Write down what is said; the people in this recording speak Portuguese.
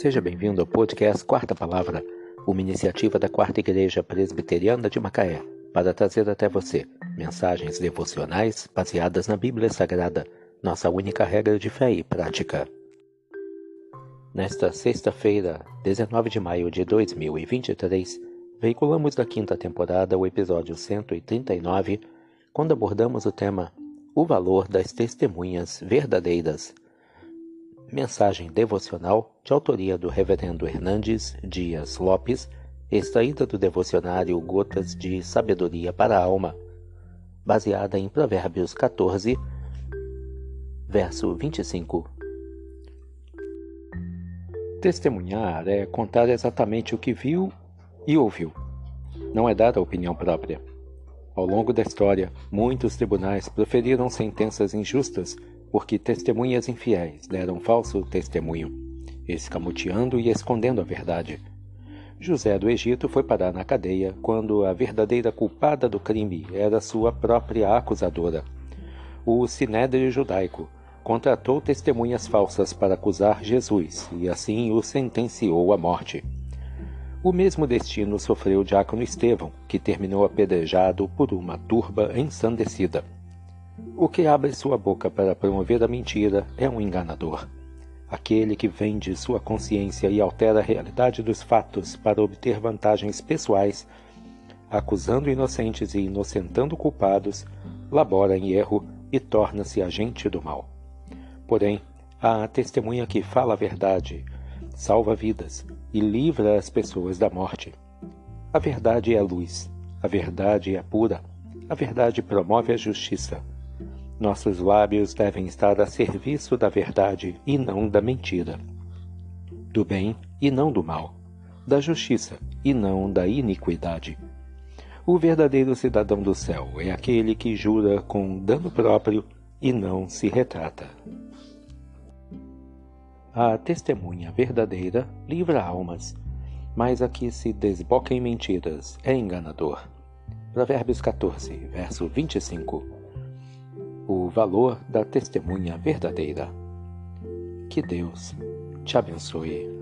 Seja bem-vindo ao podcast Quarta Palavra, uma iniciativa da Quarta Igreja Presbiteriana de Macaé, para trazer até você mensagens devocionais baseadas na Bíblia Sagrada, nossa única regra de fé e prática. Nesta sexta-feira, 19 de maio de 2023, veiculamos da quinta temporada o episódio 139, quando abordamos o tema O valor das testemunhas verdadeiras Mensagem devocional de autoria do Reverendo Hernandes Dias Lopes, extraída do devocionário Gotas de Sabedoria para a Alma, baseada em Provérbios 14, verso 25. Testemunhar é contar exatamente o que viu e ouviu. Não é dar a opinião própria. Ao longo da história, muitos tribunais proferiram sentenças injustas porque testemunhas infiéis deram falso testemunho, escamoteando e escondendo a verdade. José do Egito foi parar na cadeia quando a verdadeira culpada do crime era sua própria acusadora. O sinédrio judaico contratou testemunhas falsas para acusar Jesus e assim o sentenciou à morte. O mesmo destino sofreu o diácono Estevão, que terminou apedrejado por uma turba ensandecida. O que abre sua boca para promover a mentira é um enganador. Aquele que vende sua consciência e altera a realidade dos fatos para obter vantagens pessoais, acusando inocentes e inocentando culpados, labora em erro e torna-se agente do mal. Porém, a testemunha que fala a verdade, salva vidas e livra as pessoas da morte. A verdade é a luz, a verdade é pura, a verdade promove a justiça nossos lábios devem estar a serviço da verdade e não da mentira, do bem e não do mal, da justiça e não da iniquidade. O verdadeiro cidadão do céu é aquele que jura com dano próprio e não se retrata. A testemunha verdadeira livra almas, mas a que se desboca em mentiras é enganador. Provérbios 14, verso 25 o valor da testemunha verdadeira. Que Deus te abençoe.